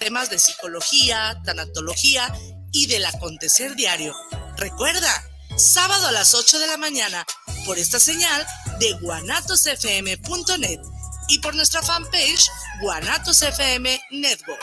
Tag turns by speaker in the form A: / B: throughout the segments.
A: temas de psicología, tanatología y del acontecer diario. Recuerda, sábado a las 8 de la mañana, por esta señal de guanatosfm.net y por nuestra fanpage Guanatos FM Network.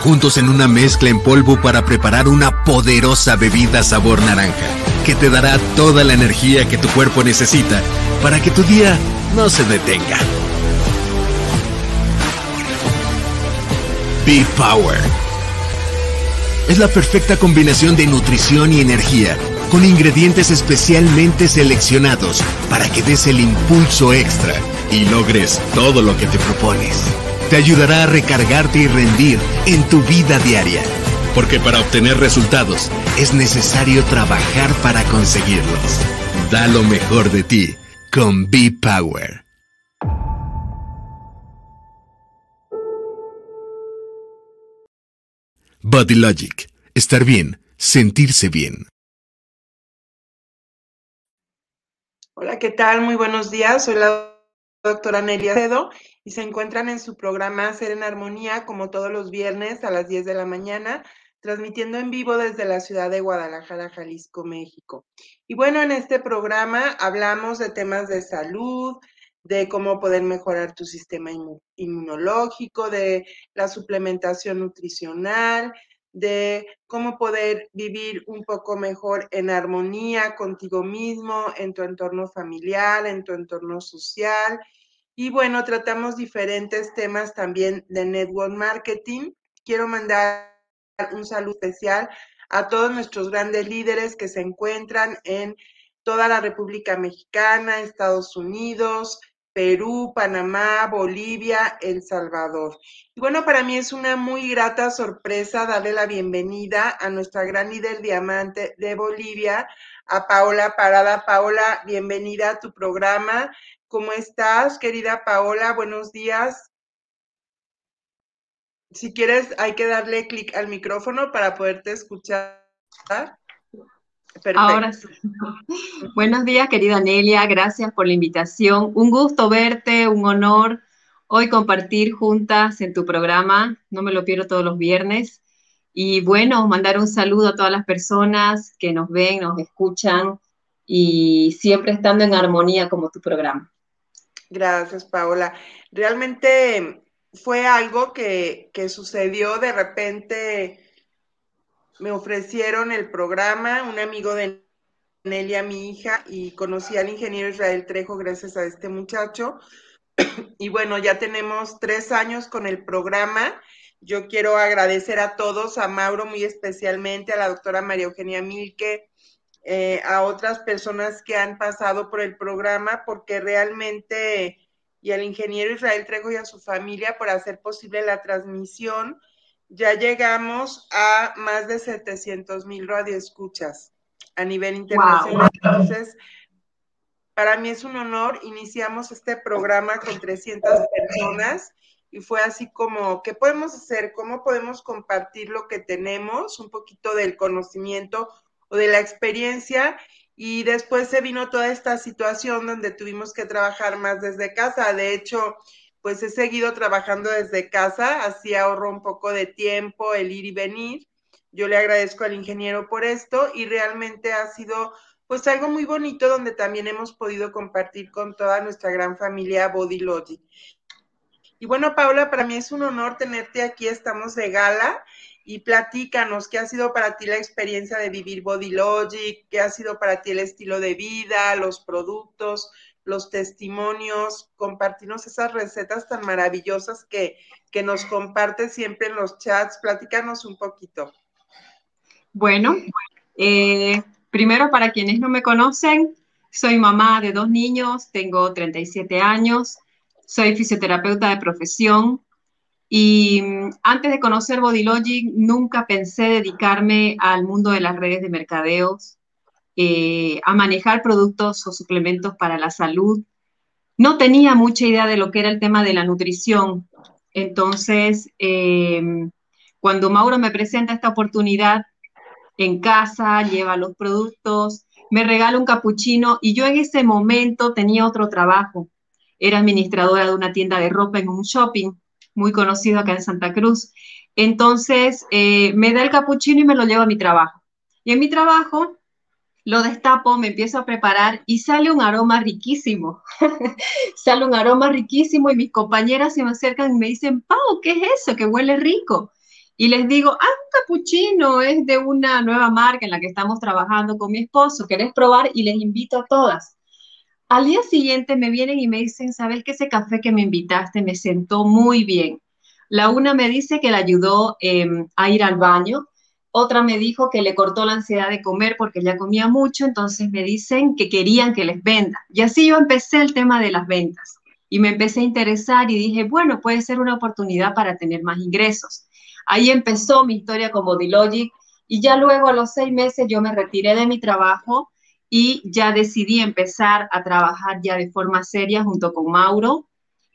B: juntos en una mezcla en polvo para preparar una poderosa bebida sabor naranja, que te dará toda la energía que tu cuerpo necesita para que tu día no se detenga. Be Power. Es la perfecta combinación de nutrición y energía, con ingredientes especialmente seleccionados para que des el impulso extra y logres todo lo que te propones te ayudará a recargarte y rendir en tu vida diaria. Porque para obtener resultados es necesario trabajar para conseguirlos. Da lo mejor de ti con B-Power. Body Logic. Estar bien, sentirse bien.
C: Hola, ¿qué tal? Muy buenos días. Soy la doctora Nelia Cedo y se encuentran en su programa Ser en Armonía como todos los viernes a las 10 de la mañana, transmitiendo en vivo desde la ciudad de Guadalajara, Jalisco, México. Y bueno, en este programa hablamos de temas de salud, de cómo poder mejorar tu sistema inmunológico, de la suplementación nutricional, de cómo poder vivir un poco mejor en armonía contigo mismo, en tu entorno familiar, en tu entorno social y bueno, tratamos diferentes temas también de network marketing. Quiero mandar un saludo especial a todos nuestros grandes líderes que se encuentran en toda la República Mexicana, Estados Unidos, Perú, Panamá, Bolivia, El Salvador. Y bueno, para mí es una muy grata sorpresa darle la bienvenida a nuestra gran líder diamante de Bolivia, a Paola Parada. Paola, bienvenida a tu programa. ¿Cómo estás, querida Paola? Buenos días. Si quieres, hay que darle clic al micrófono para poderte escuchar.
D: Perfecto. Ahora sí. Buenos días, querida Nelia. Gracias por la invitación. Un gusto verte, un honor hoy compartir juntas en tu programa. No me lo pierdo todos los viernes. Y bueno, mandar un saludo a todas las personas que nos ven, nos escuchan y siempre estando en armonía como tu programa.
C: Gracias, Paola. Realmente fue algo que, sucedió de repente. Me ofrecieron el programa, un amigo de Nelia, mi hija, y conocí al ingeniero Israel Trejo gracias a este muchacho. Y bueno, ya tenemos tres años con el programa. Yo quiero agradecer a todos, a Mauro muy especialmente, a la doctora María Eugenia Milke, eh, a otras personas que han pasado por el programa, porque realmente, y al ingeniero Israel Trejo y a su familia por hacer posible la transmisión, ya llegamos a más de 700 mil radioescuchas a nivel internacional. Entonces, para mí es un honor. Iniciamos este programa con 300 personas y fue así como, ¿qué podemos hacer? ¿Cómo podemos compartir lo que tenemos? Un poquito del conocimiento de la experiencia y después se vino toda esta situación donde tuvimos que trabajar más desde casa. De hecho, pues he seguido trabajando desde casa, así ahorro un poco de tiempo, el ir y venir. Yo le agradezco al ingeniero por esto y realmente ha sido pues algo muy bonito donde también hemos podido compartir con toda nuestra gran familia Body Logic. Y bueno, Paula, para mí es un honor tenerte aquí, estamos de gala y platícanos qué ha sido para ti la experiencia de vivir Body Logic, qué ha sido para ti el estilo de vida, los productos, los testimonios, compartirnos esas recetas tan maravillosas que, que nos compartes siempre en los chats. Platícanos un poquito.
D: Bueno, eh, primero para quienes no me conocen, soy mamá de dos niños, tengo 37 años, soy fisioterapeuta de profesión, Y mm, antes de conocer Bodylogic, nunca pensé dedicarme al mundo de las redes de mercadeos, eh, a manejar productos o suplementos para la salud. No tenía mucha idea de lo que era el tema de la nutrición. Entonces, em, cuando Mauro me presenta esta oportunidad en casa, lleva los productos, me regala un capuchino y yo en ese momento tenía otro trabajo. Era administradora de una tienda de ropa en un shopping muy conocido acá en Santa Cruz. Entonces, eh, me da el capuchino y me lo llevo a mi trabajo. Y en mi trabajo lo destapo, me empiezo a preparar y sale un aroma riquísimo. sale un aroma riquísimo y mis compañeras se me acercan y me dicen, Pau, ¿qué es eso? Que huele rico. Y les digo, ah, un capuchino es de una nueva marca en la que estamos trabajando con mi esposo, ¿querés probar? Y les invito a todas. Al día siguiente me vienen y me dicen, ¿sabes que ese café que me invitaste me sentó muy bien? La una me dice que le ayudó em, a ir al baño, otra me dijo que le cortó la ansiedad de comer porque ya comía mucho, entonces me dicen que querían que les venda. Y así yo empecé el tema de las ventas y me empecé a interesar y dije, bueno, puede ser una oportunidad para tener más ingresos. Ahí empezó mi historia con Bodylogic y ya luego a los seis meses yo me retiré de mi trabajo y ya decidí empezar a trabajar ya de forma seria junto con Mauro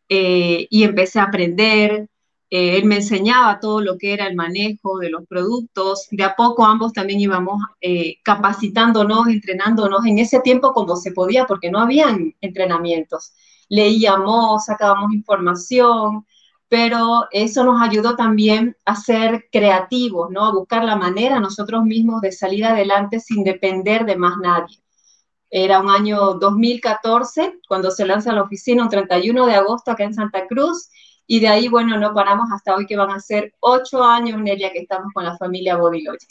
D: eh, y empecé a aprender, eh, él me enseñaba todo lo que era el manejo de los productos. De a poco ambos también íbamos eh, capacitándonos, entrenándonos en ese tiempo como se podía, porque no habían entrenamientos. Leíamos, sacábamos información, pero eso nos ayudó también a ser creativos, ¿no? A buscar la manera nosotros mismos de salir adelante sin depender de más nadie. Era un año 2014 cuando se lanza la oficina, un 31 de agosto acá en Santa Cruz, y de ahí, bueno, no paramos hasta hoy que van a ser ocho años, Nelia, que estamos con la familia Bodylogic.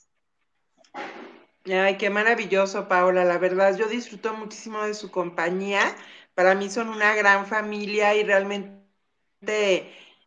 C: Ay, qué maravilloso, Paola. La verdad, yo disfruto muchísimo de su compañía. Para mí son una gran familia y realmente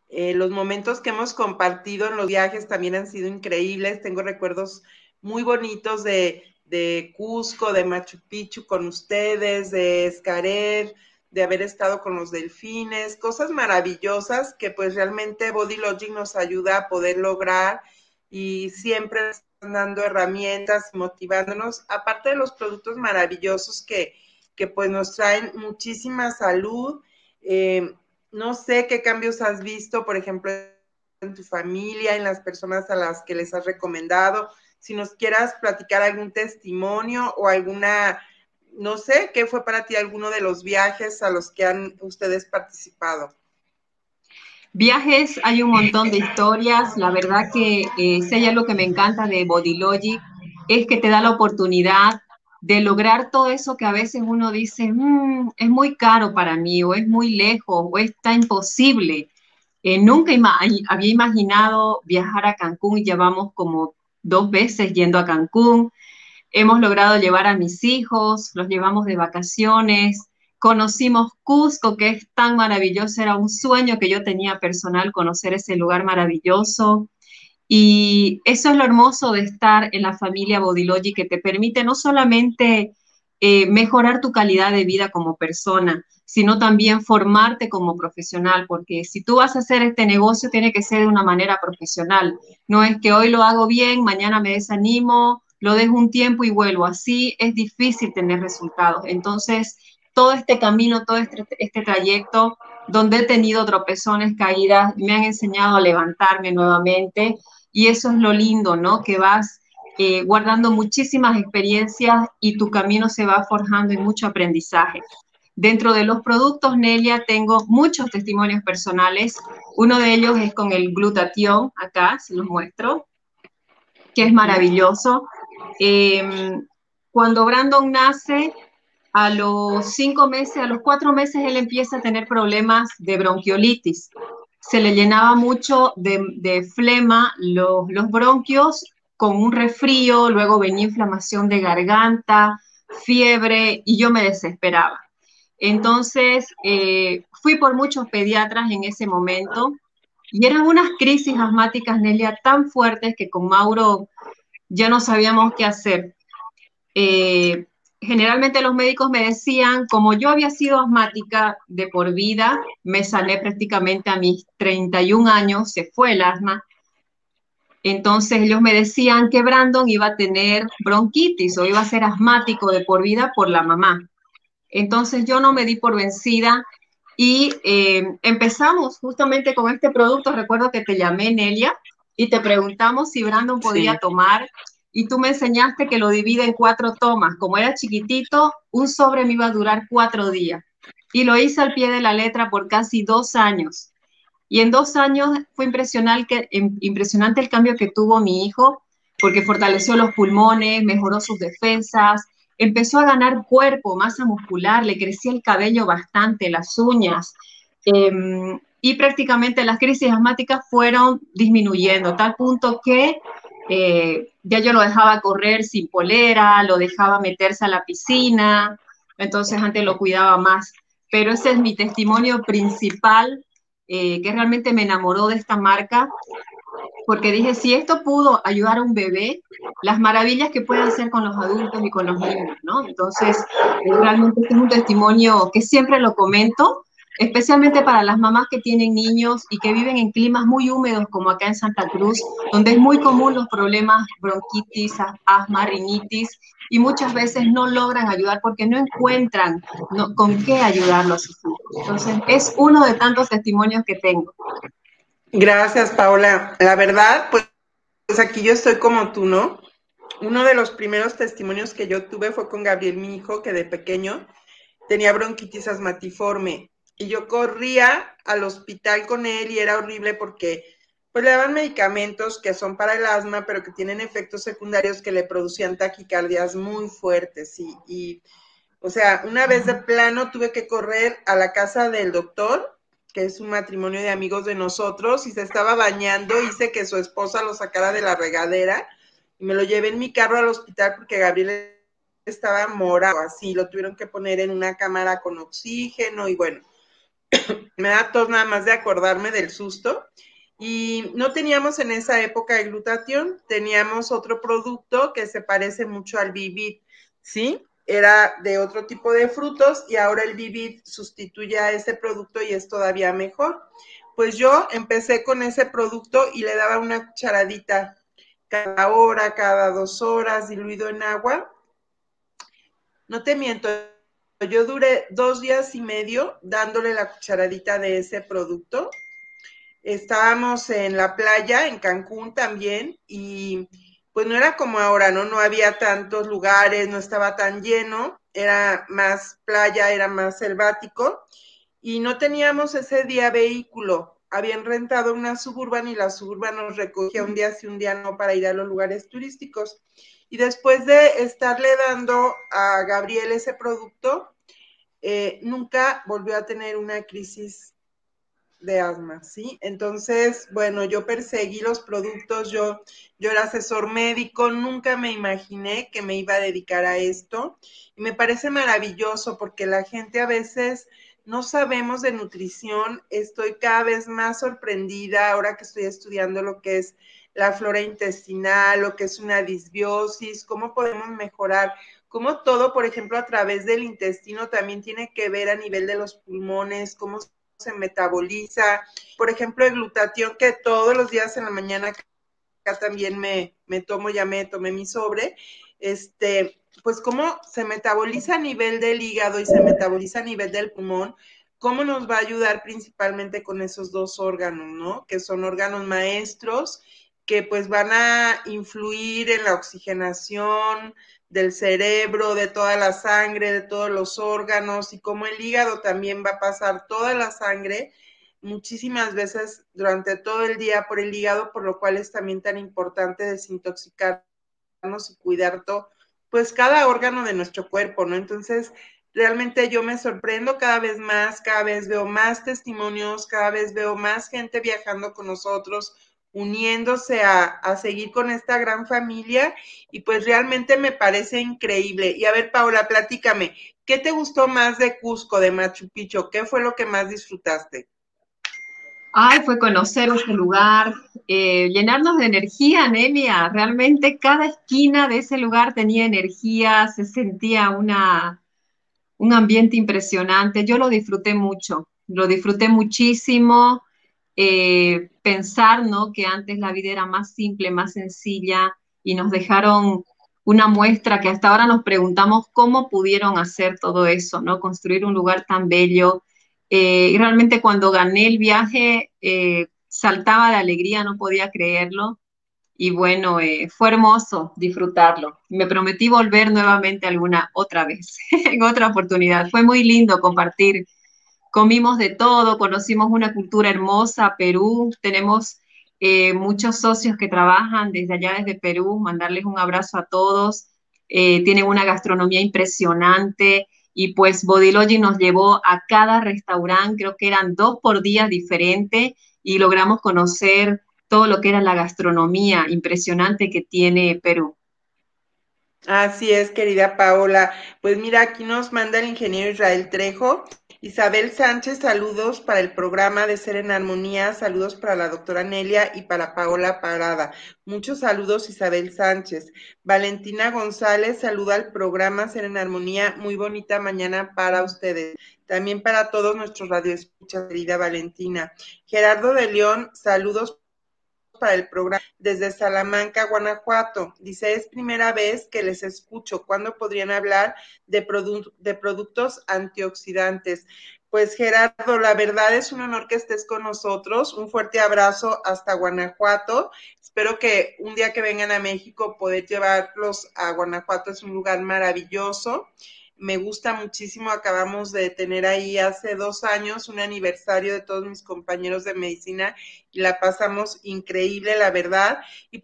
C: eh, los momentos que hemos compartido en los viajes también han sido increíbles. Tengo recuerdos muy bonitos de, de Cusco, de Machu Picchu con ustedes, de Escaret, de haber estado con los delfines, cosas maravillosas que pues realmente Body Logic nos ayuda a poder lograr y siempre dando herramientas, motivándonos, aparte de los productos maravillosos que, que pues nos traen muchísima salud. Eh, no sé qué cambios has visto, por ejemplo, en tu familia, en las personas a las que les has recomendado. Si nos quieras platicar algún testimonio o alguna no sé, ¿qué fue para ti alguno de los viajes a los que han ustedes participado?
D: Viajes, hay un montón de historias. La verdad que eh, si hay algo que me encanta de Bodylogic es que te da la oportunidad de lograr todo eso que a veces uno dice, mm, es muy caro para mí, o es muy lejos, o está imposible. Eh, nunca había imaginado viajar a Cancún y llevamos como dos veces yendo a Cancún. Hemos logrado llevar a mis hijos, los llevamos de vacaciones, conocimos Cusco, que es tan maravilloso, era un sueño que yo tenía personal conocer ese lugar maravilloso. Y eso es lo hermoso de estar en la familia Bodilogi, que te permite no solamente eh, mejorar tu calidad de vida como persona, sino también formarte como profesional, porque si tú vas a hacer este negocio, tiene que ser de una manera profesional. No es que hoy lo hago bien, mañana me desanimo, lo dejo un tiempo y vuelvo. Así es difícil tener resultados. Entonces, todo este camino, todo este, este, trayecto, donde he tenido tropezones, caídas, me han enseñado a levantarme nuevamente. Y eso es lo lindo, ¿no? Que vas eh, guardando muchísimas experiencias y tu camino se va forjando en mucho aprendizaje. Dentro de los productos, Nelia, tengo muchos testimonios personales. Uno de ellos es con el glutatión, acá se los muestro, que es maravilloso. Em, cuando Brandon nace, a los cinco meses, a los cuatro meses, él empieza a tener problemas de bronquiolitis. Se le llenaba mucho de, flema los, bronquios con un resfrío, luego venía inflamación de garganta, fiebre y yo me desesperaba. Entonces, eh, fui por muchos pediatras en ese momento y eran unas crisis asmáticas, Nelia, tan fuertes que con Mauro ya no sabíamos qué hacer. Eh, generalmente los médicos me decían, como yo había sido asmática de por vida, me sané prácticamente a mis 31 años, se fue el asma. Entonces ellos me decían que Brandon iba a tener bronquitis o iba a ser asmático de por vida por la mamá. Entonces yo no me di por vencida y eh, empezamos justamente con este producto. Recuerdo que te llamé Nelia y te preguntamos si Brandon podía tomar y tú me enseñaste que lo divide en cuatro tomas. Como era chiquitito, un sobre me iba a durar cuatro días. Y lo hice al pie de la letra por casi dos años. Y en dos años fue impresionante, impresionante el cambio que tuvo mi hijo, porque fortaleció los pulmones, mejoró sus defensas, empezó a ganar cuerpo, masa muscular, le crecía el cabello bastante, las uñas. Em, y prácticamente las crisis asmáticas fueron disminuyendo, tal punto que eh, ya yo lo dejaba correr sin polera, lo dejaba meterse a la piscina, entonces antes lo cuidaba más. Pero ese es mi testimonio principal, eh, que realmente me enamoró de esta marca, porque dije, si esto pudo ayudar a un bebé, las maravillas que puede hacer con los adultos y con los niños, ¿no? Entonces, realmente este es un testimonio que siempre lo comento, especialmente para las mamás que tienen niños y que viven en climas muy húmedos como acá en Santa Cruz, donde es muy común los problemas bronquitis, asma, rinitis, y muchas veces no logran ayudar porque no encuentran con qué ayudarlos Entonces, es uno de tantos testimonios que tengo.
C: Gracias, Paola. La verdad, pues, pues aquí yo estoy como tú, ¿no? Uno de los primeros testimonios que yo tuve fue con Gabriel, mi hijo, que de pequeño tenía bronquitis asmatiforme y yo corría al hospital con él y era horrible porque pues le daban medicamentos que son para el asma, pero que tienen efectos secundarios que le producían taquicardias muy fuertes. Y, y, o sea, una vez de plano tuve que correr a la casa del doctor, que es un matrimonio de amigos de nosotros, y se estaba bañando, hice que su esposa lo sacara de la regadera y me lo llevé en mi carro al hospital porque Gabriel estaba morado, así, lo tuvieron que poner en una cámara con oxígeno y bueno me da tos nada más de acordarme del susto. Y no teníamos en esa época el glutatión, teníamos otro producto que se parece mucho al Vivit, ¿sí? Era de otro tipo de frutos y ahora el Vivit sustituye a ese producto y es todavía mejor. Pues yo empecé con ese producto y le daba una cucharadita cada hora, cada dos horas, diluido en agua. No te miento, yo duré dos días y medio dándole la cucharadita de ese producto. Estábamos en la playa, en Cancún también, y pues no era como ahora, ¿no? No había tantos lugares, no estaba tan lleno, era más playa, era más selvático, y no teníamos ese día vehículo. Habían rentado una suburban y la suburban nos recogía un día sí, un día no para ir a los lugares turísticos. Y después de estarle dando a Gabriel ese producto, eh, nunca volvió a tener una crisis de asma, ¿sí? Entonces, bueno, yo perseguí los productos, yo, yo era asesor médico, nunca me imaginé que me iba a dedicar a esto y me parece maravilloso porque la gente a veces no sabemos de nutrición, estoy cada vez más sorprendida ahora que estoy estudiando lo que es la flora intestinal, lo que es una disbiosis, cómo podemos mejorar, cómo todo, por ejemplo, a través del intestino también tiene que ver a nivel de los pulmones, cómo se metaboliza. Por ejemplo, el glutatión que todos los días en la mañana acá también me, me tomo, ya me tomé mi sobre, este, pues cómo se metaboliza a nivel del hígado y se metaboliza a nivel del pulmón, cómo nos va a ayudar principalmente con esos dos órganos, ¿no? Que son órganos maestros que pues van a influir en la oxigenación del cerebro, de toda la sangre, de todos los órganos y como el hígado también va a pasar toda la sangre muchísimas veces durante todo el día por el hígado, por lo cual es también tan importante desintoxicarnos y cuidar todo, pues cada órgano de nuestro cuerpo, ¿no? Entonces, realmente yo me sorprendo cada vez más, cada vez veo más testimonios, cada vez veo más gente viajando con nosotros, uniéndose a, seguir con esta gran familia y pues realmente me parece increíble. Y a ver, Paula, platícame, ¿qué te gustó más de Cusco, de Machu Picchu? ¿Qué fue lo que más disfrutaste?
D: Ay, fue conocer ese lugar, eh, llenarnos de energía, Nelia. Realmente cada esquina de ese lugar tenía energía, se sentía una, un ambiente impresionante. Yo lo disfruté mucho, lo disfruté muchísimo. Eh, pensar, ¿no? Que antes la vida era más simple, más sencilla y nos dejaron una muestra que hasta ahora nos preguntamos cómo pudieron hacer todo eso, ¿no? Construir un lugar tan bello. Eh, y realmente cuando gané el viaje, eh, saltaba de alegría, no podía creerlo. Y bueno, eh, fue hermoso disfrutarlo. Me prometí volver nuevamente alguna otra vez, en otra oportunidad. Fue muy lindo compartir. Comimos de todo, conocimos una cultura hermosa, Perú. Tenemos eh, muchos socios que trabajan desde allá, desde Perú, mandarles un abrazo a todos. Eh, tienen una gastronomía impresionante y pues Bodilogy nos llevó a cada restaurante, creo que eran dos por día diferente y logramos conocer todo lo que era la gastronomía impresionante que tiene Perú.
C: Así es, querida Paola. Pues mira, aquí nos manda el ingeniero Israel Trejo. Isabel Sánchez, saludos para el programa de Ser en Armonía, saludos para la doctora Nelia y para Paola Parada. Muchos saludos, Isabel Sánchez. Valentina González, saluda al programa Ser en Armonía, muy bonita mañana para ustedes. También para todos nuestros radioescuchas, querida Valentina. Gerardo de León, saludos para el programa desde Salamanca, Guanajuato. Dice, es primera vez que les escucho. ¿Cuándo podrían hablar de, de productos antioxidantes? Pues Gerardo, la verdad es un honor que estés con nosotros. Un fuerte abrazo hasta Guanajuato. Espero que un día que vengan a México poder llevarlos a Guanajuato. Es un lugar maravilloso me gusta muchísimo. Acabamos de tener ahí hace dos años un aniversario de todos mis compañeros de medicina y la pasamos increíble, la verdad. Y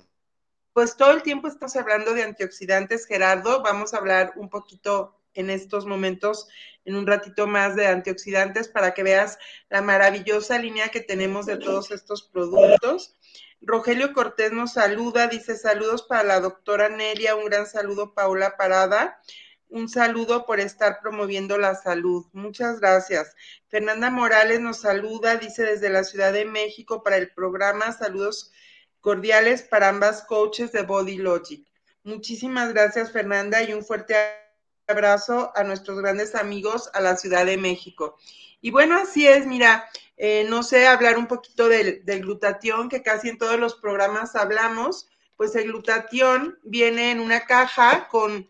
C: pues todo el tiempo estamos hablando de antioxidantes, Gerardo. Vamos a hablar un poquito en estos momentos, en un ratito más de antioxidantes para que veas la maravillosa línea que tenemos de todos estos productos. Rogelio Cortés nos saluda, dice saludos para la doctora Nelia, un gran saludo Paula Parada un saludo por estar promoviendo la salud. Muchas gracias. Fernanda Morales nos saluda, dice desde la Ciudad de México para el programa. Saludos cordiales para ambas coaches de Body Logic. Muchísimas gracias, Fernanda, y un fuerte abrazo a nuestros grandes amigos a la Ciudad de México. Y bueno, así es, mira, eh, no sé hablar un poquito del, del glutatión, que casi en todos los programas hablamos. Pues el glutatión viene en una caja con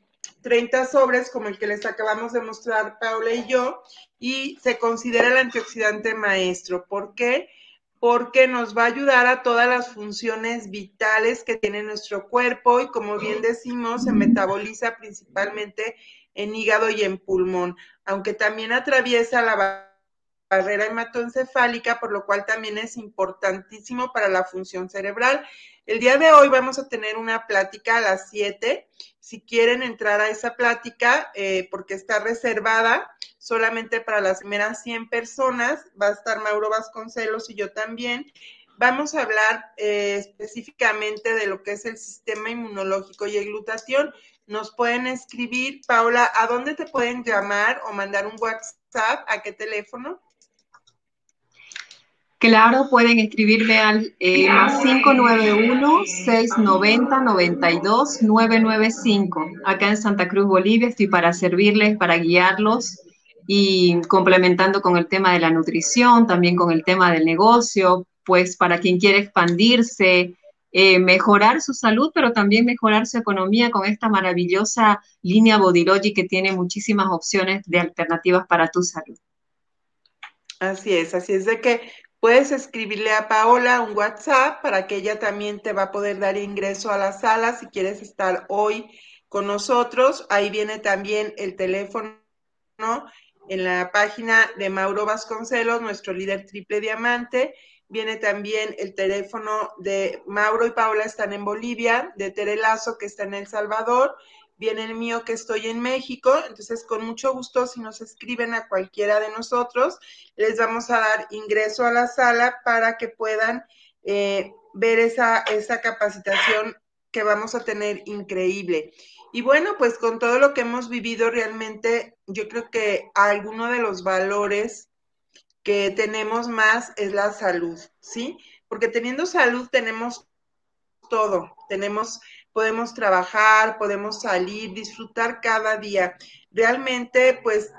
C: 30 sobres como el que les acabamos de mostrar Paula y yo, y se considera el antioxidante maestro. ¿Por qué? Porque nos va a ayudar a todas las funciones vitales que tiene nuestro cuerpo y como bien decimos, se metaboliza principalmente en hígado y en pulmón, aunque también atraviesa la barrera hematoencefálica, por lo cual también es importantísimo para la función cerebral. El día de hoy vamos a tener una plática a las 7. Si quieren entrar a esa plática, eh, porque está reservada solamente para las primeras 100 personas, va a estar Mauro Vasconcelos y yo también. Vamos a hablar eh, específicamente de lo que es el sistema inmunológico y el glutatión. Nos pueden escribir, Paula, ¿a dónde te pueden llamar o mandar un WhatsApp? ¿A qué teléfono?
D: Claro, pueden escribirme al eh, más 591-690-92-995. Acá en Santa Cruz, Bolivia, estoy para servirles, para guiarlos y complementando con el tema de la nutrición, también con el tema del negocio, pues para quien quiere expandirse, eh, mejorar su salud, pero también mejorar su economía con esta maravillosa línea Bodilogy que tiene muchísimas opciones de alternativas para tu salud.
C: Así es, así es de que Puedes escribirle a Paola un WhatsApp para que ella también te va a poder dar ingreso a la sala si quieres estar hoy con nosotros. Ahí viene también el teléfono en la página de Mauro Vasconcelos, nuestro líder triple diamante. Viene también el teléfono de Mauro y Paola están en Bolivia, de Terelazo que está en El Salvador viene el mío que estoy en México, entonces con mucho gusto si nos escriben a cualquiera de nosotros, les vamos a dar ingreso a la sala para que puedan eh, ver esa, esa capacitación que vamos a tener increíble. Y bueno, pues con todo lo que hemos vivido realmente, yo creo que alguno de los valores que tenemos más es la salud, ¿sí? Porque teniendo salud tenemos todo, tenemos, podemos trabajar, podemos salir, disfrutar cada día. Realmente, pues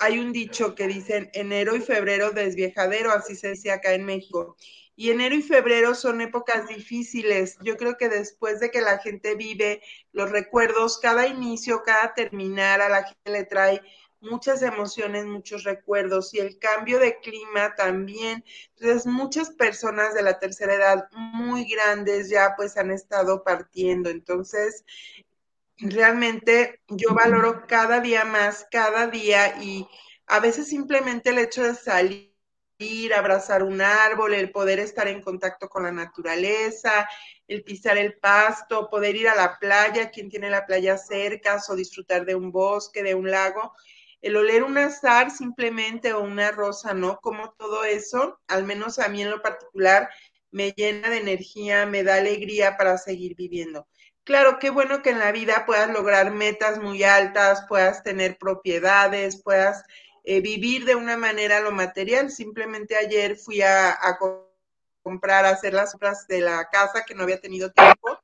C: hay un dicho que dicen enero y febrero desviejadero, así se decía acá en México. Y enero y febrero son épocas difíciles. Yo creo que después de que la gente vive los recuerdos, cada inicio, cada terminar, a la gente le trae muchas emociones, muchos recuerdos y el cambio de clima también. Entonces, muchas personas de la tercera edad muy grandes ya pues han estado partiendo. Entonces, realmente yo valoro cada día más, cada día y a veces simplemente el hecho de salir abrazar un árbol, el poder estar en contacto con la naturaleza, el pisar el pasto, poder ir a la playa, quien tiene la playa cerca, o disfrutar de un bosque, de un lago, el oler un azar simplemente o una rosa, ¿no? Como todo eso, al menos a mí en lo particular, me llena de energía, me da alegría para seguir viviendo. Claro, qué bueno que en la vida puedas lograr metas muy altas, puedas tener propiedades, puedas eh, vivir de una manera lo material. Simplemente ayer fui a, comprar, a hacer las obras de la casa que no había tenido tiempo.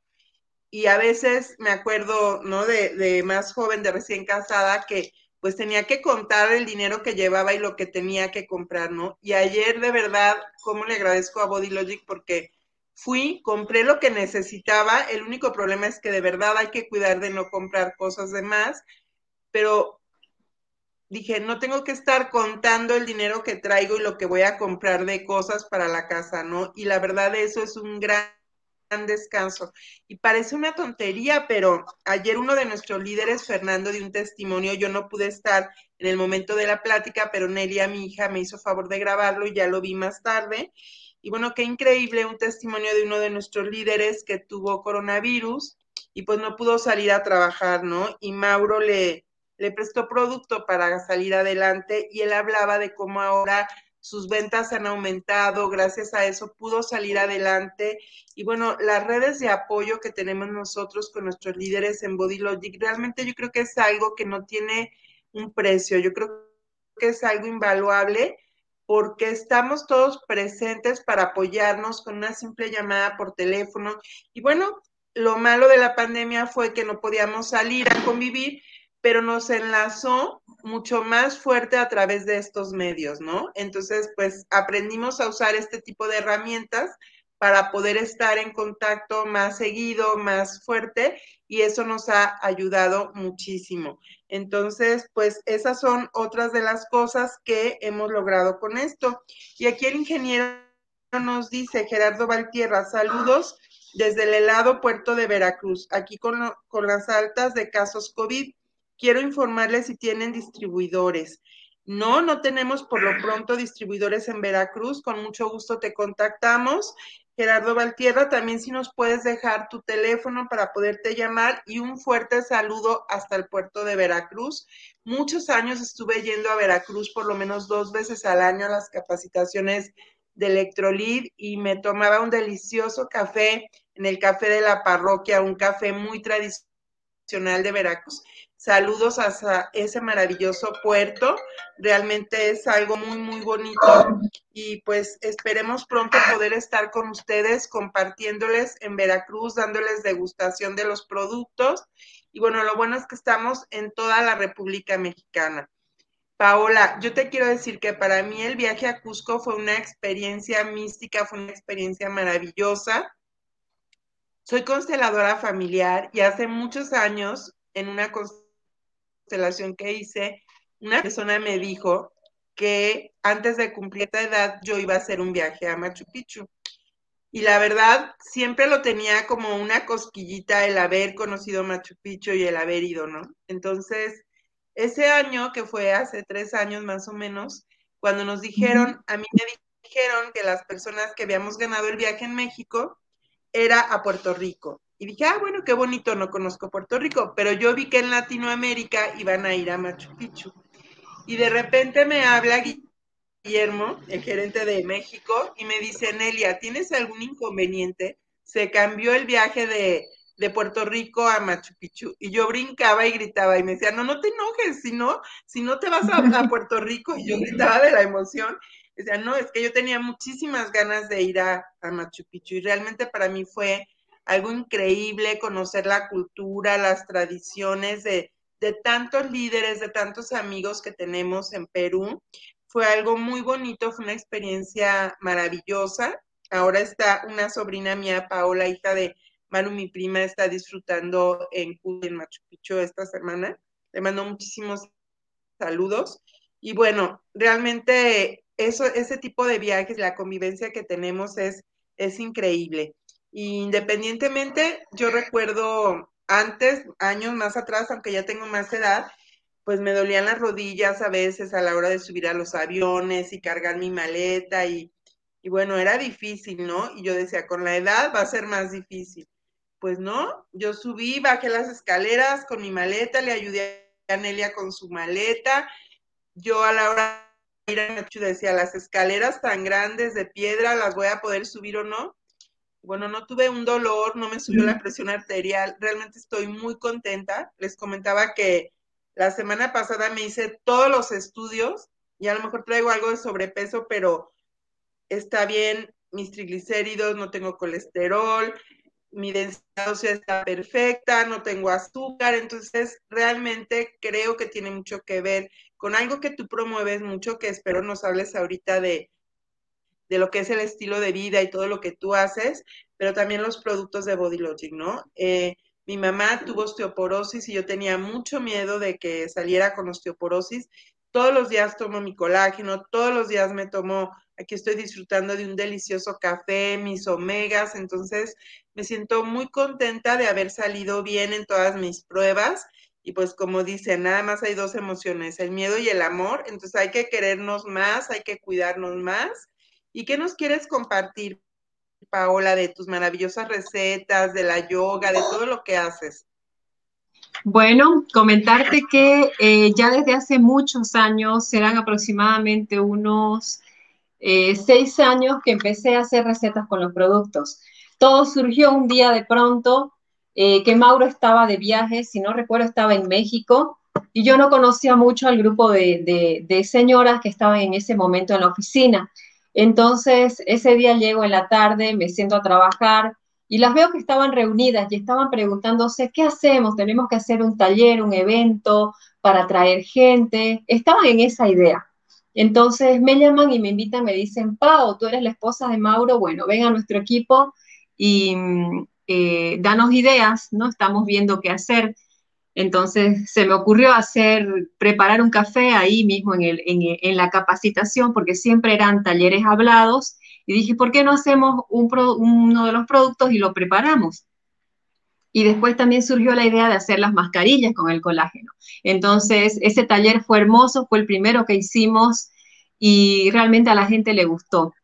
C: Y a veces me acuerdo, ¿no? De, de más joven, de recién casada, que pues tenía que contar el dinero que llevaba y lo que tenía que comprar, ¿no? Y ayer de verdad, ¿cómo le agradezco a Body Logic? Porque fui, compré lo que necesitaba, el único problema es que de verdad hay que cuidar de no comprar cosas de más, pero dije, no tengo que estar contando el dinero que traigo y lo que voy a comprar de cosas para la casa, ¿no? Y la verdad eso es un gran descanso. Y parece una tontería, pero ayer uno de nuestros líderes, Fernando, dio un testimonio. Yo no pude estar en el momento de la plática, pero Nelia, mi hija, me hizo favor de grabarlo y ya lo vi más tarde. Y bueno, qué increíble un testimonio de uno de nuestros líderes que tuvo coronavirus y pues no pudo salir a trabajar, ¿no? Y Mauro le, le prestó producto para salir adelante y él hablaba de cómo ahora sus ventas han aumentado, gracias a eso pudo salir adelante. Y bueno, las redes de apoyo que tenemos nosotros con nuestros líderes en Body Logic, realmente yo creo que es algo que no tiene un precio, yo creo que es algo invaluable porque estamos todos presentes para apoyarnos con una simple llamada por teléfono. Y bueno, lo malo de la pandemia fue que no podíamos salir a convivir, pero nos enlazó mucho más fuerte a través de estos medios, ¿no? Entonces, pues aprendimos a usar este tipo de herramientas para poder estar en contacto más seguido, más fuerte, y eso nos ha ayudado muchísimo. Entonces, pues esas son otras de las cosas que hemos logrado con esto. Y aquí el ingeniero nos dice, Gerardo Valtierra, saludos desde el helado puerto de Veracruz, aquí con, con las altas de casos COVID quiero informarles si tienen distribuidores. No, no tenemos por lo pronto distribuidores en Veracruz. Con mucho gusto te contactamos. Gerardo Valtierra, también si nos puedes dejar tu teléfono para poderte llamar y un fuerte saludo hasta el puerto de Veracruz. Muchos años estuve yendo a Veracruz por lo menos dos veces al año a las capacitaciones de Electrolit y me tomaba un delicioso café en el café de la parroquia, un café muy tradicional de Veracruz Saludos a ese maravilloso puerto. Realmente es algo muy, muy bonito. Y pues esperemos pronto poder estar con ustedes compartiéndoles en Veracruz, dándoles degustación de los productos. Y bueno, lo bueno es que estamos en toda la República Mexicana. Paola, yo te quiero decir que para mí el viaje a Cusco fue una experiencia mística, fue una experiencia maravillosa. Soy consteladora familiar y hace muchos años en una constelación constelación que hice, una persona me dijo que antes de cumplir esta edad yo iba a hacer un viaje a Machu Picchu. Y la verdad, siempre lo tenía como una cosquillita el haber conocido Machu Picchu y el haber ido, ¿no? Entonces, ese año, que fue hace tres años más o menos, cuando nos dijeron, a mí me dijeron que las personas que habíamos ganado el viaje en México era a Puerto Rico. Y dije, ah, bueno, qué bonito, no conozco Puerto Rico, pero yo vi que en Latinoamérica iban a ir a Machu Picchu. Y de repente me habla Guillermo, el gerente de México, y me dice, Nelia, ¿tienes algún inconveniente? Se cambió el viaje de, Puerto Rico a Machu Picchu. Y yo brincaba y gritaba y me decía, no, no te enojes, si no, si no te vas a, a Puerto Rico. Y yo gritaba de la emoción. Decía, no, es que yo tenía muchísimas ganas de ir a, a Machu Picchu y realmente para mí fue algo increíble conocer la cultura, las tradiciones de, de tantos líderes, de tantos amigos que tenemos en Perú. Fue algo muy bonito, fue una experiencia maravillosa. Ahora está una sobrina mía, Paola, hija de Manu, mi prima, está disfrutando en en Machu Picchu esta semana. Le mando muchísimos saludos. Y bueno, realmente eso, ese tipo de viajes, la convivencia que tenemos es, es increíble. Independientemente, yo recuerdo antes, años más atrás, aunque ya tengo más edad, pues me dolían las rodillas a veces a la hora de subir a los aviones y cargar mi maleta y, y bueno, era difícil, ¿no? Y yo decía, con la edad va a ser más difícil. Pues no, yo subí, bajé las escaleras con mi maleta, le ayudé a Nelia con su maleta. Yo a la hora de ir a decía, las escaleras tan grandes de piedra, ¿las voy a poder subir o no? Bueno, no tuve un dolor, no me subió la presión arterial, realmente estoy muy contenta. Les comentaba que la semana pasada me hice todos los estudios y a lo mejor traigo algo de sobrepeso, pero está bien mis triglicéridos, no tengo colesterol, mi densidad ósea está perfecta, no tengo azúcar, entonces realmente creo que tiene mucho que ver con algo que tú promueves mucho, que espero nos hables ahorita de de lo que es el estilo de vida y todo lo que tú haces, pero también los productos de Body Logic, ¿no? Eh, mi mamá tuvo osteoporosis y yo tenía mucho miedo de que saliera con osteoporosis. Todos los días tomo mi colágeno, todos los días me tomo, aquí estoy disfrutando de un delicioso café, mis omegas, entonces me siento muy contenta de haber salido bien en todas mis pruebas. Y pues como dice, nada más hay dos emociones, el miedo y el amor, entonces hay que querernos más, hay que cuidarnos más ¿Y qué nos quieres compartir, Paola, de tus maravillosas recetas, de la yoga, de todo lo que haces?
D: Bueno, comentarte que eh, ya desde hace muchos años, serán aproximadamente unos eh, seis años que empecé a hacer recetas con los productos. Todo surgió un día de pronto eh, que Mauro estaba de viaje, si no recuerdo, estaba en México y yo no conocía mucho al grupo de, de señoras que estaban en ese momento en la oficina. Entonces, ese día llego en la tarde, me siento a trabajar y las veo que estaban reunidas y estaban preguntándose, ¿qué hacemos? Tenemos que hacer un taller, un evento para traer gente. Estaban en esa idea. Entonces me llaman y me invitan, me dicen, Pau, tú eres la esposa de Mauro, bueno, ven a nuestro equipo y mm, eh, danos ideas, ¿no? Estamos viendo qué hacer. Entonces se me ocurrió hacer, preparar un café ahí mismo en, el, en, la capacitación, porque siempre eran talleres hablados, y dije, ¿por qué no hacemos un uno de los productos y lo preparamos? Y después también surgió la idea de hacer las mascarillas con el colágeno. Entonces, ese taller fue hermoso, fue el primero que hicimos y realmente a la gente le gustó.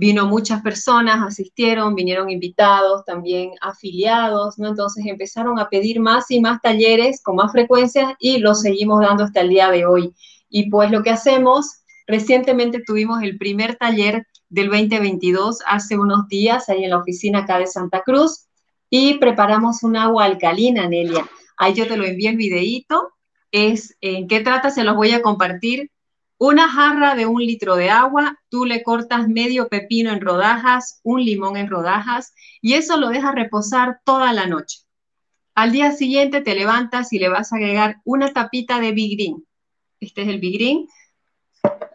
D: Vino muchas personas, asistieron, vinieron invitados, también afiliados, ¿no? Entonces empezaron a pedir más y más talleres con más frecuencia y los seguimos dando hasta el día de hoy. Y pues lo que hacemos, recientemente tuvimos el primer taller del 2022 hace unos días ahí en la oficina acá de Santa Cruz y preparamos un agua alcalina, Nelia. Ahí yo te lo envié el videíto. Es en qué trata, se los voy a compartir una jarra de un litro de agua, tú le cortas medio pepino en rodajas, un limón en rodajas y eso lo dejas reposar toda la noche. Al día siguiente te levantas y le vas a agregar una tapita de Big Green. Este es el Big Green.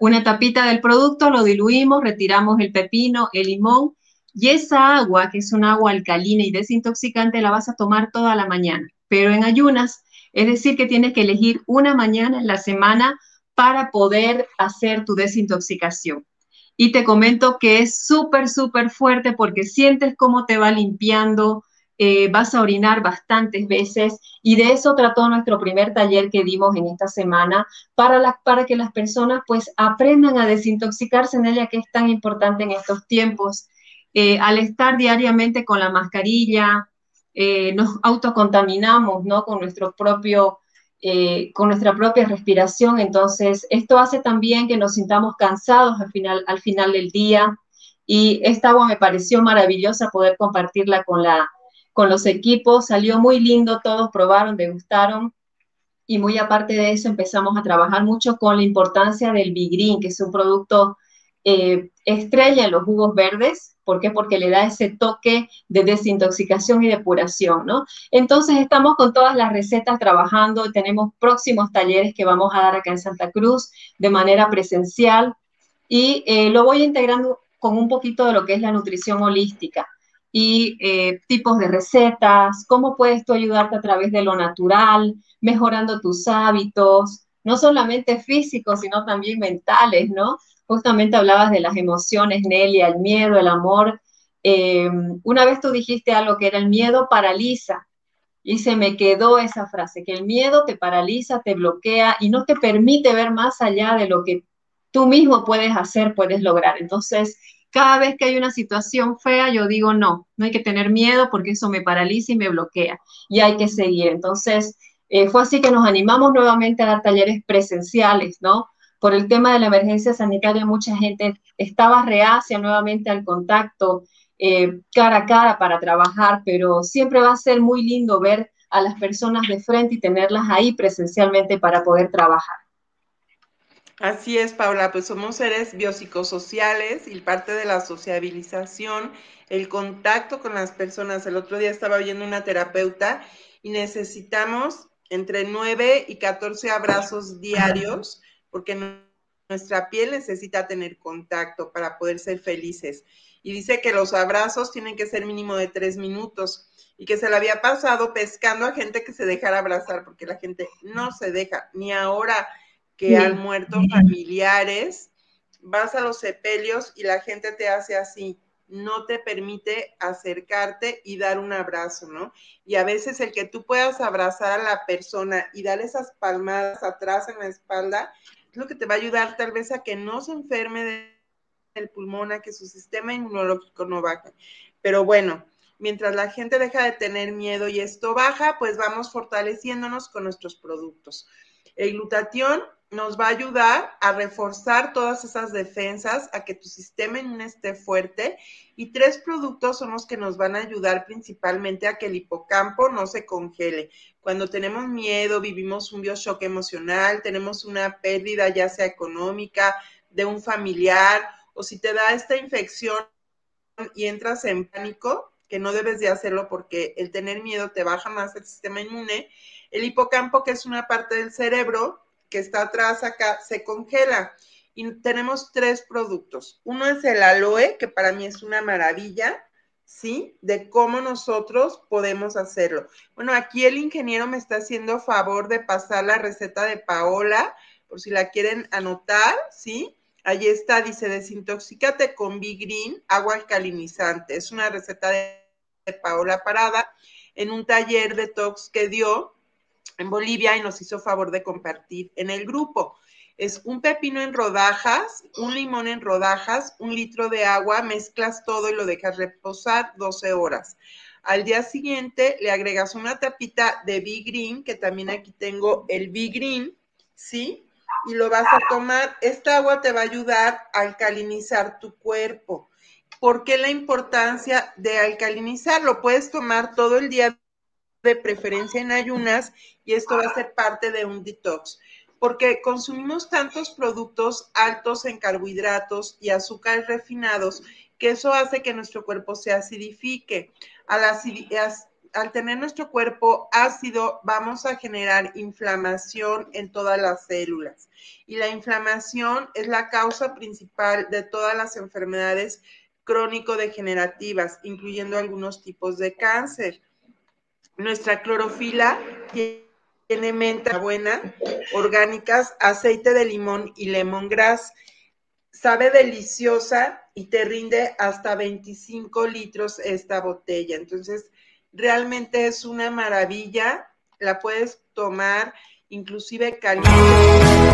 D: Una tapita del producto, lo diluimos, retiramos el pepino, el limón y esa agua, que es un agua alcalina y desintoxicante, la vas a tomar toda la mañana, pero en ayunas. Es decir, que tienes que elegir una mañana en la semana para poder hacer tu desintoxicación. Y te comento que es súper, súper fuerte porque sientes cómo te va limpiando, eh, vas a orinar bastantes veces y de eso trató nuestro primer taller que dimos en esta semana para, para que las personas pues aprendan a desintoxicarse en ella que es tan importante en estos tiempos. Eh, al estar diariamente con la mascarilla, eh, nos autocontaminamos, ¿no? Con nuestro propio eh, con nuestra propia respiración. Entonces, esto hace también que nos sintamos cansados al final, al final del día. Y esta agua me pareció maravillosa poder compartirla con, la, con los equipos. Salió muy lindo, todos probaron, degustaron. Y muy aparte de eso, empezamos a trabajar mucho con la importancia del Big Green, que es un producto eh, estrella en los jugos verdes. ¿Por qué? Porque le da ese toque de desintoxicación y depuración, ¿no? Entonces estamos con todas las recetas trabajando, tenemos próximos talleres que vamos a dar acá en Santa Cruz de manera presencial y eh, lo voy integrando con un poquito de lo que es la nutrición holística y eh, tipos de recetas, cómo puedes tú ayudarte a través de lo natural, mejorando tus hábitos, no solamente físicos, sino también mentales, ¿no? Justamente hablabas de las emociones, Nelia, el miedo, el amor. Eh, una vez tú dijiste algo que era el miedo paraliza, y se me quedó esa frase, que el miedo te paraliza, te bloquea y no te permite ver más allá de lo que tú mismo puedes hacer, puedes lograr. Entonces, cada vez que hay una situación fea, yo digo, no, no hay que tener miedo porque eso me paraliza y me bloquea y hay que seguir. Entonces, eh, fue así que nos animamos nuevamente a dar talleres presenciales, ¿no? Por el tema de la emergencia sanitaria, mucha gente estaba reacia nuevamente al contacto eh, cara a cara para trabajar, pero siempre va a ser muy lindo ver a las personas de frente y tenerlas ahí presencialmente para poder trabajar.
C: Así es, Paula, pues somos seres biopsicosociales y parte de la sociabilización, el contacto con las personas. El otro día estaba oyendo una terapeuta y necesitamos entre 9 y 14 abrazos diarios porque nuestra piel necesita tener contacto para poder ser felices. Y dice que los abrazos tienen que ser mínimo de tres minutos y que se le había pasado pescando a gente que se dejara abrazar porque la gente no se deja, ni ahora que han muerto familiares, vas a los sepelios y la gente te hace así, no te permite acercarte y dar un abrazo, ¿no? Y a veces el que tú puedas abrazar a la persona y dar esas palmadas atrás en la espalda, es lo que te va a ayudar tal vez a que no se enferme del pulmón, a que su sistema inmunológico no baje. Pero bueno, mientras la gente deja de tener miedo y esto baja, pues vamos fortaleciéndonos con nuestros productos. El glutatión nos va a ayudar a reforzar todas esas defensas, a que tu sistema inmune esté fuerte. Y tres productos son los que nos van a ayudar principalmente a que el hipocampo no se congele. Cuando tenemos miedo, vivimos un bioshock emocional, tenemos una pérdida ya sea económica, de un familiar, o si te da esta infección y entras en pánico, que no debes de hacerlo porque el tener miedo te baja más el sistema inmune. El hipocampo, que es una parte del cerebro, que está atrás acá se congela. Y tenemos tres productos. Uno es el aloe, que para mí es una maravilla, ¿sí? De cómo nosotros podemos hacerlo. Bueno, aquí el ingeniero me está haciendo favor de pasar la receta de Paola, por si la quieren anotar, ¿sí? Allí está, dice, desintoxícate con B-Green, agua alcalinizante. Es una receta de, Paola Parada en un taller de tox que dio en Bolivia y nos hizo favor de compartir en el grupo. Es un pepino en rodajas, un limón en rodajas, un litro de agua, mezclas todo y lo dejas reposar 12 horas. Al día siguiente le agregas una tapita de B-Green, que también aquí tengo el B-Green, ¿sí? Y lo vas a tomar. Esta agua te va a ayudar a alcalinizar tu cuerpo. ¿Por qué la importancia de alcalinizar? Lo puedes tomar todo el día de preferencia en ayunas y esto va a ser parte de un detox, porque consumimos tantos productos altos en carbohidratos y azúcares refinados que eso hace que nuestro cuerpo se acidifique. Al, al tener nuestro cuerpo ácido, vamos a generar inflamación en todas las células. Y la inflamación es la causa principal de todas las enfermedades crónico-degenerativas, incluyendo algunos tipos de cáncer. Nuestra clorofila tiene menta buena, orgánicas, aceite de limón y lemongrass. Sabe deliciosa y te rinde hasta 25 litros esta botella. Entonces, realmente es una maravilla. La puedes tomar inclusive caliente.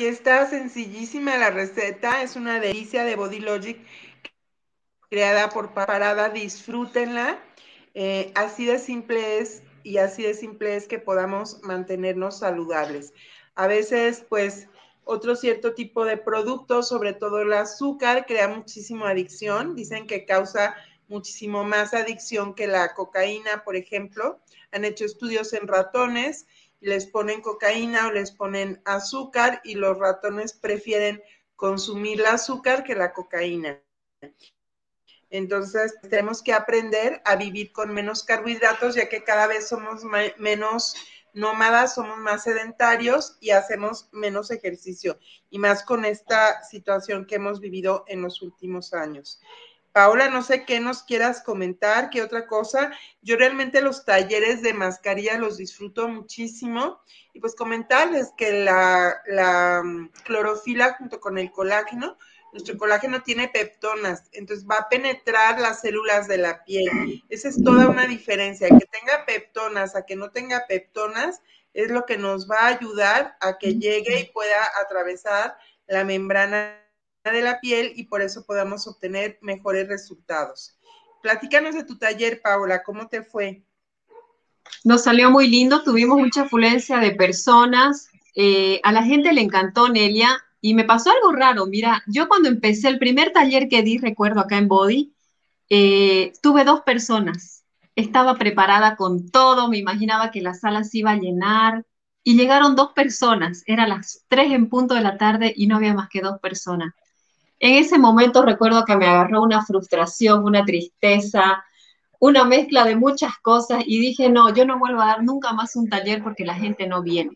C: Aquí está sencillísima la receta, es una delicia de Body Logic creada por Parada, disfrútenla. Eh, así de simple es y así de simple es que podamos mantenernos saludables. A veces, pues, otro cierto tipo de productos, sobre todo el azúcar, crea muchísimo adicción. Dicen que causa muchísimo más adicción que la cocaína, por ejemplo. Han hecho estudios en ratones, les ponen cocaína o les ponen azúcar y los ratones prefieren consumir el azúcar que la cocaína. Entonces, tenemos que aprender a vivir con menos carbohidratos, ya que cada vez somos menos nómadas, somos más sedentarios y hacemos menos ejercicio, y más con esta situación que hemos vivido en los últimos años. Paola, no sé qué nos quieras comentar, qué otra cosa. Yo realmente los talleres de mascarilla los disfruto muchísimo y pues comentarles que la, la mm, clorofila junto con el colágeno nuestro colágeno tiene peptonas, entonces va a penetrar las células de la piel. Esa es toda una diferencia. Que tenga peptonas a que no tenga peptonas es lo que nos va a ayudar a que llegue y pueda atravesar la membrana de la piel y por eso podamos obtener mejores resultados. Platícanos de tu taller, Paula, ¿cómo te fue?
D: Nos salió muy lindo, tuvimos mucha afluencia de personas. Eh, a la gente le encantó, Nelia, y me pasó algo raro, mira, yo cuando empecé el primer taller que di, recuerdo acá en Body, eh, tuve dos personas. Estaba preparada con todo, me imaginaba que la sala se iba a llenar y llegaron dos personas. Era las tres en punto de la tarde y no había más que dos personas. En ese momento recuerdo que me agarró una frustración, una tristeza, una mezcla de muchas cosas y dije, no, yo no vuelvo a dar nunca más un taller porque la gente no viene.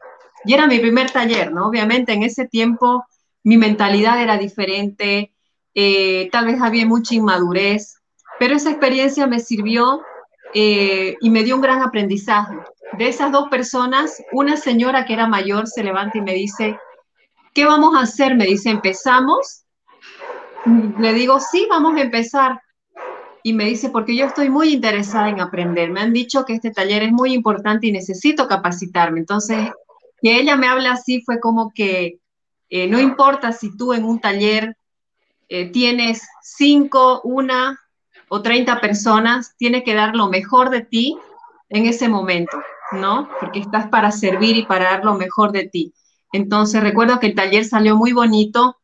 D: Y era mi primer taller, ¿no? Obviamente en ese tiempo mi mentalidad era diferente, eh, tal vez había mucha inmadurez, pero esa experiencia me sirvió eh, y me dio un gran aprendizaje. De esas dos personas, una señora que era mayor se levanta y me dice, ¿qué vamos a hacer? Me dice, ¿empezamos? Le digo, sí, vamos a empezar. Y me dice, porque yo estoy muy interesada en aprender. Me han dicho que este taller es muy importante y necesito capacitarme. Entonces, que ella me habla así fue como que eh, no importa si tú en un taller eh, tienes cinco, una o treinta personas, tienes que dar lo mejor de ti en ese momento, ¿no? Porque estás para servir y para dar lo mejor de ti. Entonces recuerdo que el taller salió muy bonito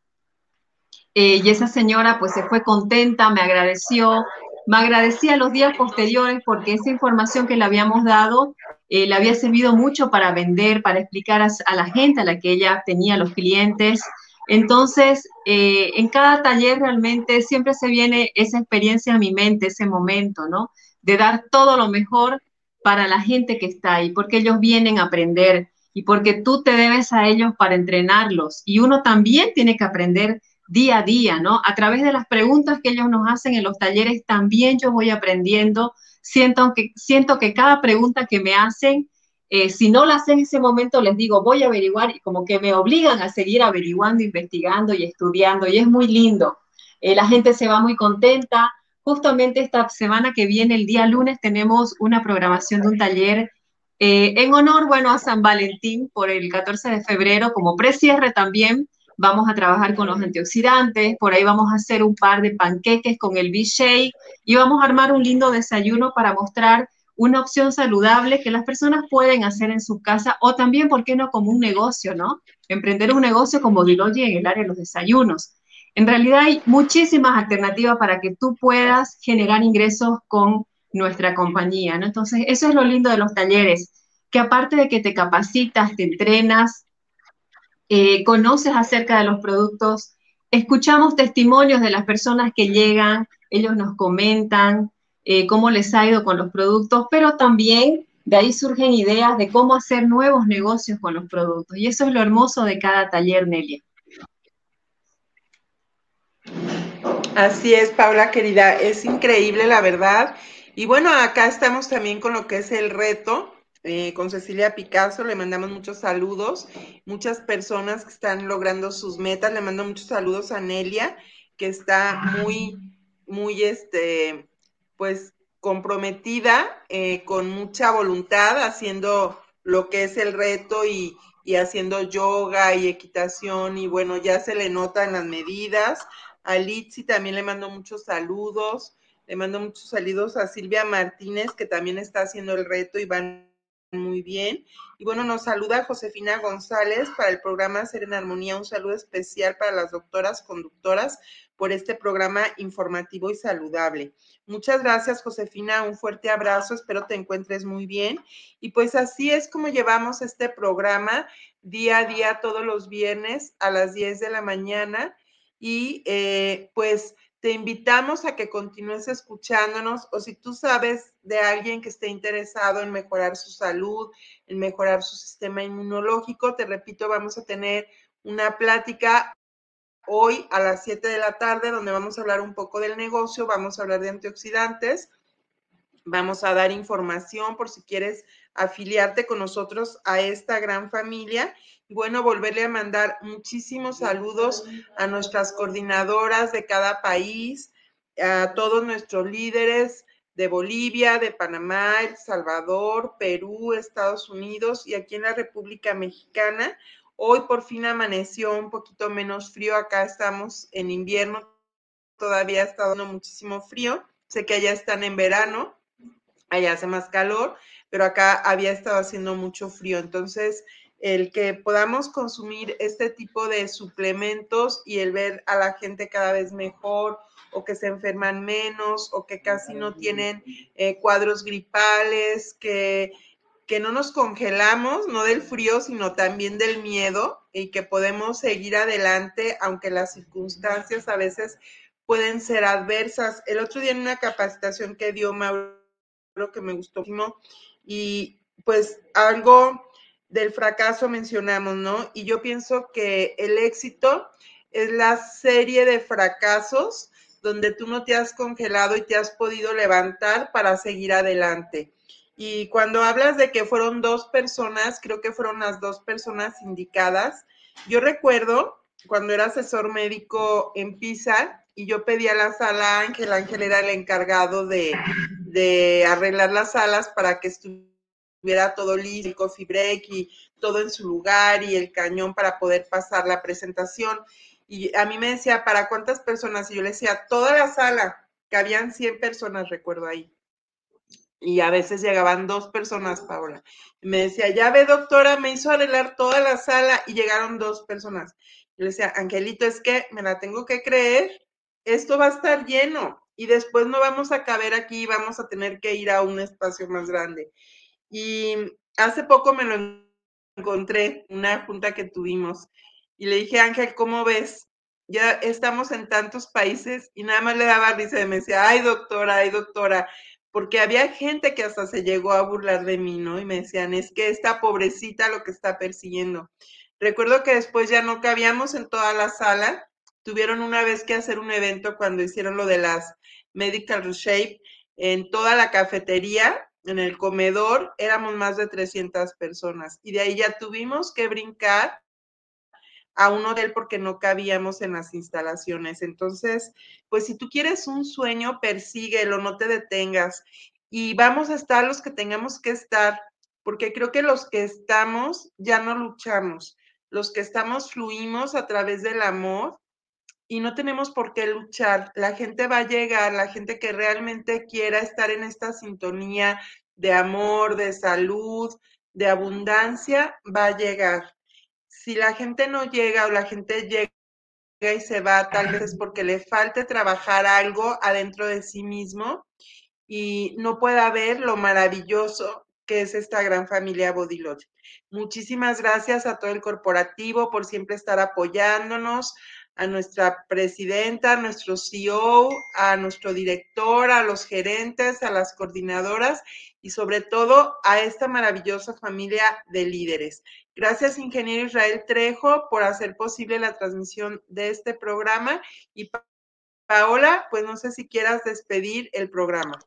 D: eh, y esa señora pues se fue contenta, me agradeció, me agradecía los días posteriores porque esa información que le habíamos dado eh, le había servido mucho para vender, para explicar a, la gente a la que ella tenía, los clientes. Entonces, eh, en cada taller realmente siempre se viene esa experiencia a mi mente, ese momento, ¿no? De dar todo lo mejor para la gente que está ahí, porque ellos vienen a aprender y porque tú te debes a ellos para entrenarlos. Y uno también tiene que aprender día a día, ¿no? A través de las preguntas que ellos nos hacen en los talleres, también yo voy aprendiendo siento que, siento que cada pregunta que me hacen, eh, si no la hacen en ese momento, les digo, voy a averiguar y como que me obligan a seguir averiguando, investigando y estudiando y es muy lindo. Eh, la gente se va muy contenta. Justamente esta semana que viene, el día lunes, tenemos una programación de un taller eh, en honor, bueno, a San Valentín por el 14 de febrero, como precierre también vamos a trabajar con los antioxidantes, por ahí vamos a hacer un par de panqueques con el B-Shake y vamos a armar un lindo desayuno para mostrar una opción saludable que las personas pueden hacer en su casa o también, ¿por qué no?, como un negocio, ¿no? Emprender un negocio como Dilogy en el área de los desayunos. En realidad hay muchísimas alternativas para que tú puedas generar ingresos con nuestra compañía, ¿no? Entonces, eso es lo lindo de los talleres, que aparte de que te capacitas, te entrenas, eh, conoces acerca de los productos, escuchamos testimonios de las personas que llegan, ellos nos comentan eh, cómo les ha ido con los productos, pero también de ahí surgen ideas de cómo hacer nuevos negocios con los productos. Y eso es lo hermoso de cada taller, Nelia.
C: Así es, Paula, querida, es increíble la verdad. Y bueno, acá estamos también con lo que es el reto eh, con Cecilia Picasso, le mandamos muchos saludos, muchas personas que están logrando sus metas, le mando muchos saludos a Nelia, que está muy, muy, este, pues, comprometida, eh, con mucha voluntad, haciendo lo que es el reto y, y haciendo yoga y equitación y bueno, ya se le nota en las medidas. A Litsi también le mando muchos saludos. Le mando muchos saludos a Silvia Martínez, que también está haciendo el reto y van muy bien. Y bueno, nos saluda Josefina González para el programa Ser en Armonía. Un saludo especial para las doctoras conductoras por este programa informativo y saludable. Muchas gracias, Josefina. Un fuerte abrazo. Espero te encuentres muy bien. Y pues así es como llevamos este programa día a día, todos los viernes a las 10 de la mañana. Y eh, pues te invitamos a que continúes escuchándonos o si tú sabes de alguien que esté interesado en mejorar su salud, en mejorar su sistema inmunológico, te repito, vamos a tener una plática hoy a las 7 de la tarde, donde vamos a hablar un poco del negocio, vamos a hablar de antioxidantes, vamos a dar información por si quieres afiliarte con nosotros a esta gran familia. Y bueno, volverle a mandar muchísimos saludos a nuestras coordinadoras de cada país, a todos nuestros líderes de Bolivia, de Panamá, El Salvador, Perú, Estados Unidos y aquí en la República Mexicana. Hoy por fin amaneció un poquito menos frío. Acá estamos en invierno. Todavía está dando muchísimo frío. Sé que allá están en verano. Allá hace más calor, pero acá había estado haciendo mucho frío. Entonces, el que podamos consumir este tipo de suplementos y el ver a la gente cada vez mejor o que se enferman menos o que casi no tienen eh, cuadros gripales, que que no nos congelamos, no del frío, sino también del miedo y que podemos seguir adelante aunque las circunstancias a veces pueden ser adversas. El otro día en una capacitación que dio Mauro, que me gustó y pues algo del fracaso mencionamos, ¿no? Y yo pienso que el éxito es la serie de fracasos donde tú no te has congelado y te has podido levantar para seguir adelante. Y cuando hablas de que fueron dos personas, creo que fueron las dos personas indicadas. Yo recuerdo cuando era asesor médico en Pisa y yo pedía la sala Ángel, Ángel era el encargado de, arreglar las salas para que estuviera todo listo, el coffee break y todo en su lugar y el cañón para poder pasar la presentación. Y a mí me decía, ¿para cuántas personas? Y yo le decía, toda la sala, que habían 100 personas, recuerdo ahí y a veces llegaban dos personas, Paola. me decía, ya ve, doctora, me hizo arreglar toda la sala y llegaron dos personas. Yo le decía, Angelito, es que me la tengo que creer, esto va a estar lleno y después no vamos a caber aquí, vamos a tener que ir a un espacio más grande. Y hace poco me lo encontré, una junta que tuvimos, y le dije, Ángel, ¿cómo ves? Ya estamos en tantos países y nada más le daba risa y me decía, ay, doctora, ay, doctora, porque había gente que hasta se llegó a burlar de mí, ¿no? Y me decían, es que esta pobrecita lo que está persiguiendo. Recuerdo que después ya no cabíamos en toda la sala, tuvieron una vez que hacer un evento cuando hicieron lo de las Medical Shape en toda la cafetería, en el comedor, éramos más de 300 personas y de ahí ya tuvimos que brincar a un hotel porque no cabíamos en las instalaciones. Entonces, pues si tú quieres un sueño, persíguelo, no te detengas. Y vamos a estar los que tengamos que estar, porque creo que los que estamos ya no luchamos. Los que estamos fluimos a través del amor y no tenemos por qué luchar. La gente va a llegar, la gente que realmente quiera estar en esta sintonía de amor, de salud, de abundancia, va a llegar si la gente no llega o la gente llega y se va, tal vez es porque le falte trabajar algo adentro de sí mismo y no pueda ver lo maravilloso que es esta gran familia Bodiloche. Muchísimas gracias a todo el corporativo por siempre estar apoyándonos, a nuestra presidenta, a nuestro CEO, a nuestro director, a los gerentes, a las coordinadoras y sobre todo a esta maravillosa familia de líderes. Gracias, ingeniero Israel Trejo, por hacer posible la transmisión de este programa. Y Paola, pues no sé si quieras despedir el programa.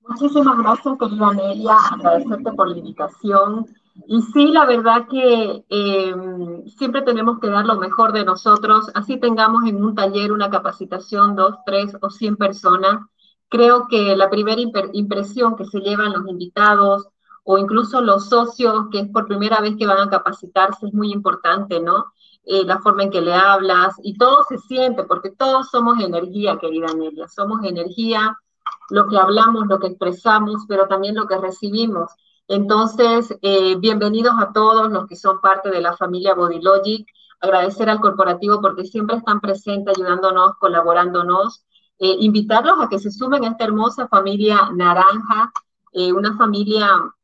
D: Muchísimas gracias, querida Amelia, agradecerte por la invitación. Y sí, la verdad que em, siempre tenemos que dar lo mejor de nosotros, así tengamos en un taller una capacitación, dos, tres o cien personas. Creo que la primera impresión que se llevan los invitados, o incluso los socios, que es por primera vez que van a capacitarse, es muy importante, ¿no? Eh, la forma en que le hablas, y todo se siente, porque todos somos energía, querida Nelia, somos energía, lo que hablamos, lo que expresamos, pero también lo que recibimos. Entonces, eh, bienvenidos a todos los que son parte de la familia Bodylogic, agradecer al corporativo porque siempre están presentes, ayudándonos, colaborándonos, eh, invitarlos a que se sumen a esta hermosa familia naranja, una familia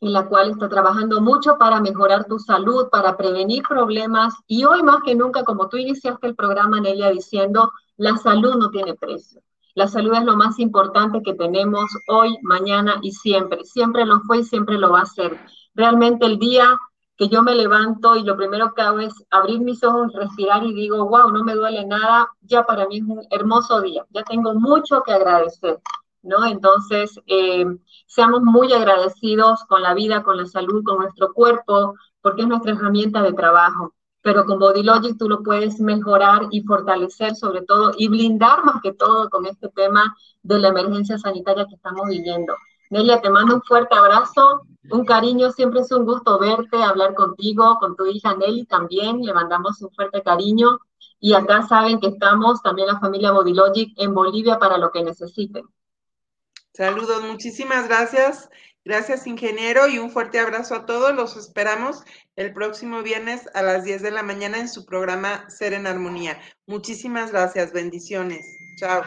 D: en la cual está trabajando mucho para mejorar tu salud, para prevenir problemas. Y hoy más que nunca, como tú iniciaste el programa, Nelia, diciendo, la salud no tiene precio. La salud es lo más importante que tenemos hoy, mañana y siempre. Siempre lo fue y siempre lo va a ser. Realmente el día que yo me levanto y lo primero que hago es abrir mis ojos, respirar y digo, wow, no me duele nada, ya para mí es un hermoso día. Ya tengo mucho que agradecer. ¿no? Entonces, eh, seamos muy agradecidos con la vida, con la salud, con nuestro cuerpo, porque es nuestra herramienta de trabajo. Pero con Body Logic tú lo puedes mejorar y fortalecer sobre todo y blindar más que todo con este tema de la emergencia sanitaria que estamos viviendo. Nelia, te mando un fuerte abrazo, un cariño, siempre es un gusto verte, hablar contigo, con tu hija Nelly también, le mandamos un fuerte cariño. Y acá saben que estamos también la familia Body Logic en Bolivia para lo que necesiten.
C: Saludos, muchísimas gracias. Gracias, ingeniero, y un fuerte abrazo a todos. Los esperamos el próximo viernes a las 10 de la mañana en su programa Ser en Armonía. Muchísimas gracias. Bendiciones. Chao.